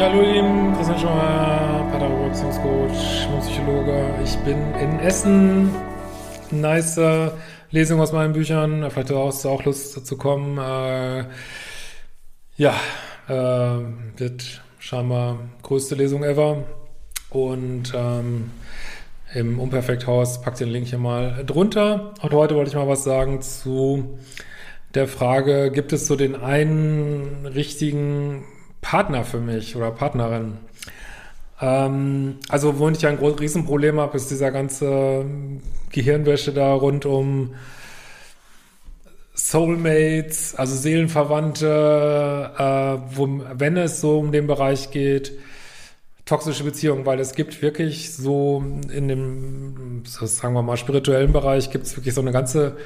Ja, hallo ihr Lieben, Christian Schauer, Pädagoge, Beziehungscoach, Psychologe. Ich bin in Essen. Nice äh, Lesung aus meinen Büchern. Vielleicht hast du auch Lust zu kommen. Äh, ja, äh, wird scheinbar größte Lesung ever. Und ähm, im Unperfekthaus, pack den Link hier mal drunter. Und heute wollte ich mal was sagen zu der Frage, gibt es so den einen richtigen Partner für mich oder Partnerin. Ähm, also, wo ich ein großes Riesenproblem habe, ist dieser ganze Gehirnwäsche da rund um Soulmates, also Seelenverwandte, äh, wo, wenn es so um den Bereich geht, toxische Beziehungen, weil es gibt wirklich so in dem, sagen wir mal, spirituellen Bereich gibt es wirklich so eine ganze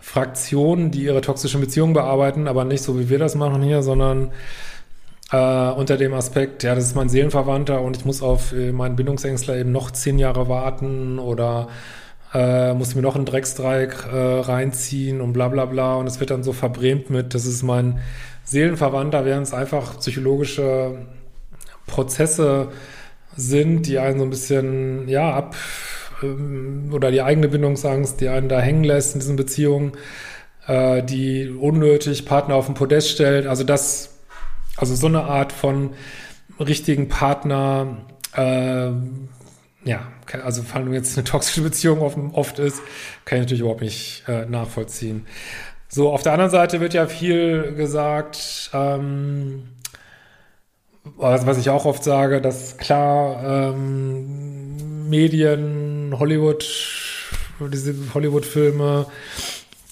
Fraktion, die ihre toxischen Beziehungen bearbeiten, aber nicht so, wie wir das machen hier, sondern äh, unter dem Aspekt, ja, das ist mein Seelenverwandter und ich muss auf äh, meinen Bindungsängstler eben noch zehn Jahre warten oder äh, muss mir noch einen Drecksdreieck äh, reinziehen und bla bla bla und es wird dann so verbrämt mit, das ist mein Seelenverwandter, während es einfach psychologische Prozesse sind, die einen so ein bisschen, ja, ab ähm, oder die eigene Bindungsangst, die einen da hängen lässt in diesen Beziehungen, äh, die unnötig Partner auf den Podest stellt. Also das also so eine Art von richtigen Partner, äh, ja, also vor allem jetzt eine toxische Beziehung oft ist, kann ich natürlich überhaupt nicht äh, nachvollziehen. So, auf der anderen Seite wird ja viel gesagt, ähm, was ich auch oft sage, dass klar ähm, Medien, Hollywood, diese Hollywood-Filme,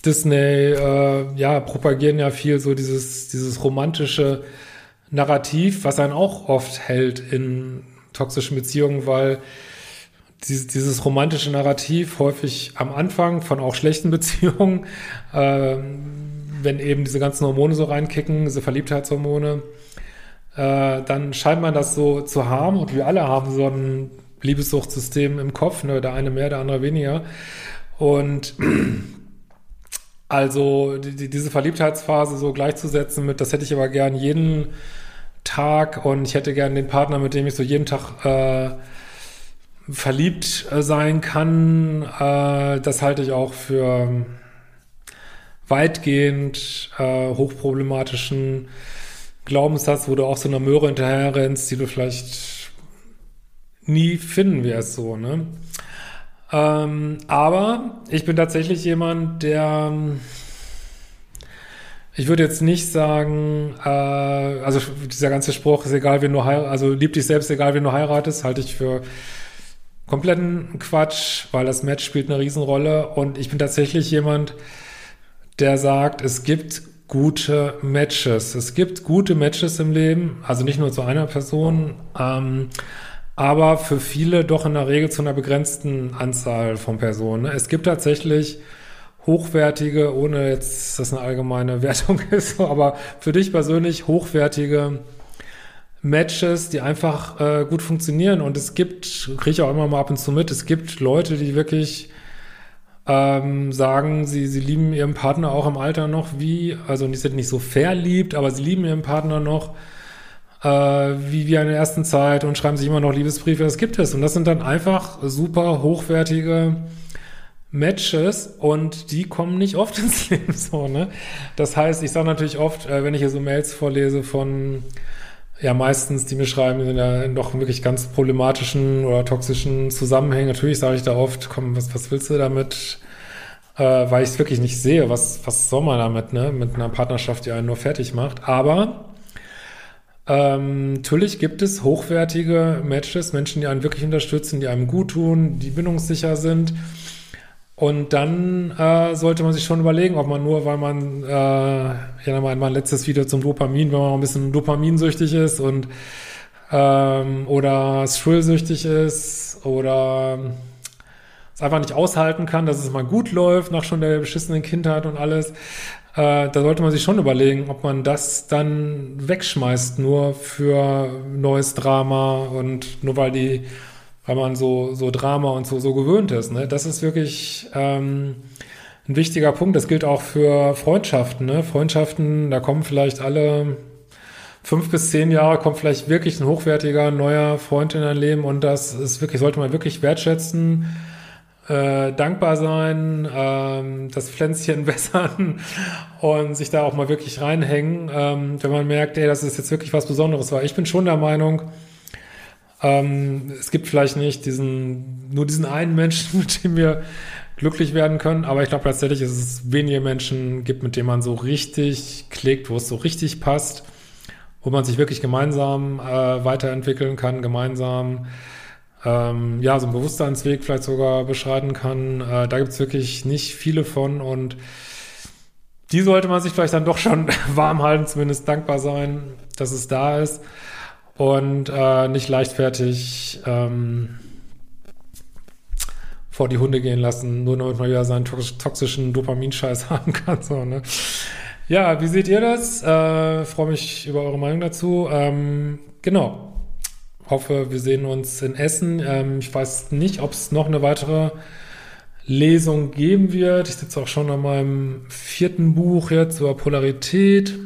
Disney, äh, ja, propagieren ja viel so dieses, dieses romantische Narrativ, was einen auch oft hält in toxischen Beziehungen, weil dieses, romantische Narrativ häufig am Anfang von auch schlechten Beziehungen, äh, wenn eben diese ganzen Hormone so reinkicken, diese Verliebtheitshormone, äh, dann scheint man das so zu haben und wir alle haben so ein Liebessuchtsystem im Kopf, ne? der eine mehr, der andere weniger. Und also die, diese Verliebtheitsphase so gleichzusetzen mit, das hätte ich aber gern jeden Tag und ich hätte gern den Partner, mit dem ich so jeden Tag äh, verliebt äh, sein kann, äh, das halte ich auch für weitgehend äh, hochproblematischen Glaubenssatz, wo du auch so einer Möhre hinterher rennst, die du vielleicht nie finden wirst, so, ne? Ähm, aber ich bin tatsächlich jemand, der ich würde jetzt nicht sagen, äh, also dieser ganze Spruch ist egal, wen du heiratest, also lieb dich selbst, egal wen du heiratest, halte ich für kompletten Quatsch, weil das Match spielt eine Riesenrolle und ich bin tatsächlich jemand, der sagt, es gibt gute Matches. Es gibt gute Matches im Leben, also nicht nur zu einer Person, ähm, aber für viele doch in der Regel zu einer begrenzten Anzahl von Personen. Es gibt tatsächlich hochwertige, ohne jetzt, dass eine allgemeine Wertung ist, aber für dich persönlich hochwertige Matches, die einfach äh, gut funktionieren. Und es gibt, kriege ich auch immer mal ab und zu mit, es gibt Leute, die wirklich ähm, sagen, sie, sie lieben ihren Partner auch im Alter noch wie, also die sind nicht so verliebt, aber sie lieben ihren Partner noch äh, wie, wie in der ersten Zeit und schreiben sich immer noch Liebesbriefe. Das gibt es. Und das sind dann einfach super hochwertige Matches und die kommen nicht oft ins Leben so, ne? Das heißt, ich sage natürlich oft, äh, wenn ich hier so Mails vorlese von ja meistens, die mir schreiben, in ja doch wirklich ganz problematischen oder toxischen Zusammenhängen. Natürlich sage ich da oft, komm, was, was willst du damit? Äh, weil ich es wirklich nicht sehe, was, was soll man damit, ne? Mit einer Partnerschaft, die einen nur fertig macht. Aber Ähm, natürlich gibt es hochwertige Matches, Menschen, die einen wirklich unterstützen, die einem gut tun, die bindungssicher sind. Und dann äh, sollte man sich schon überlegen, ob man nur, weil man, äh, ja, mein, mein letztes Video zum Dopamin, wenn man ein bisschen dopaminsüchtig ist und ähm, oder thrillsüchtig ist oder es einfach nicht aushalten kann, dass es mal gut läuft nach schon der beschissenen Kindheit und alles, äh, da sollte man sich schon überlegen, ob man das dann wegschmeißt, nur für neues Drama und nur weil die weil man so, so Drama und so, so gewöhnt ist. Ne? Das ist wirklich ähm, ein wichtiger Punkt. Das gilt auch für Freundschaften. Ne? Freundschaften, da kommen vielleicht alle fünf bis zehn Jahre, kommt vielleicht wirklich ein hochwertiger neuer Freund in dein Leben und das ist wirklich, sollte man wirklich wertschätzen. Äh, dankbar sein, ähm, das Pflänzchen wässern und sich da auch mal wirklich reinhängen, ähm, wenn man merkt, ey, das ist jetzt wirklich was Besonderes, weil ich bin schon der Meinung, ähm, es gibt vielleicht nicht diesen, nur diesen einen Menschen, mit dem wir glücklich werden können, aber ich glaube tatsächlich, dass es wenige Menschen gibt, mit denen man so richtig klickt, wo es so richtig passt, wo man sich wirklich gemeinsam äh, weiterentwickeln kann, gemeinsam ähm, ja, so einen Bewusstseinsweg vielleicht sogar beschreiten kann. Äh, da gibt es wirklich nicht viele von und die sollte man sich vielleicht dann doch schon warm halten, zumindest dankbar sein, dass es da ist und äh, nicht leichtfertig ähm, vor die Hunde gehen lassen, nur damit man wieder seinen toxischen Dopaminscheiß haben kann. So, ne? Ja, wie seht ihr das? Äh, Freue mich über eure Meinung dazu. Ähm, genau. Hoffe, wir sehen uns in Essen. Ähm, ich weiß nicht, ob es noch eine weitere Lesung geben wird. Ich sitze auch schon an meinem vierten Buch jetzt über Polarität.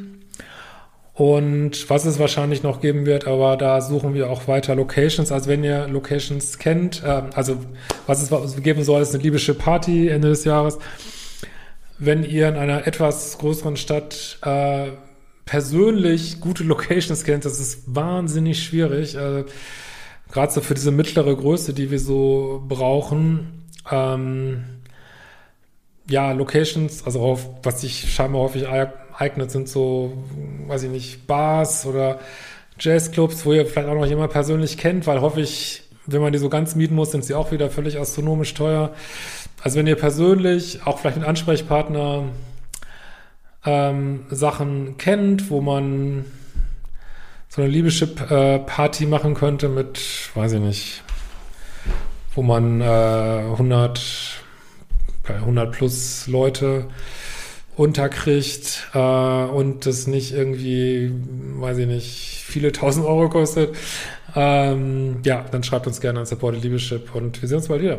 Und was es wahrscheinlich noch geben wird, aber da suchen wir auch weiter Locations. Also wenn ihr Locations kennt, äh, also was es geben soll, ist eine libysche Party Ende des Jahres. Wenn ihr in einer etwas größeren Stadt äh, persönlich gute Locations kennt, das ist wahnsinnig schwierig. Äh, Gerade so für diese mittlere Größe, die wir so brauchen. Ähm, ja, Locations, also auf, was sich scheinbar häufig eignet, sind so, weiß ich nicht, Bars oder Jazzclubs, wo ihr vielleicht auch noch jemand persönlich kennt, weil häufig, wenn man die so ganz mieten muss, sind sie auch wieder völlig astronomisch teuer. Also wenn ihr persönlich, auch vielleicht mit Ansprechpartner, ähm, Sachen kennt, wo man so eine Liebeschip-Party äh, machen könnte mit, weiß ich nicht, wo man äh, 100, 100 plus Leute unterkriegt äh, und das nicht irgendwie, weiß ich nicht, viele tausend Euro kostet, ähm, ja, dann schreibt uns gerne an Supported Liebeschip und wir sehen uns bald wieder.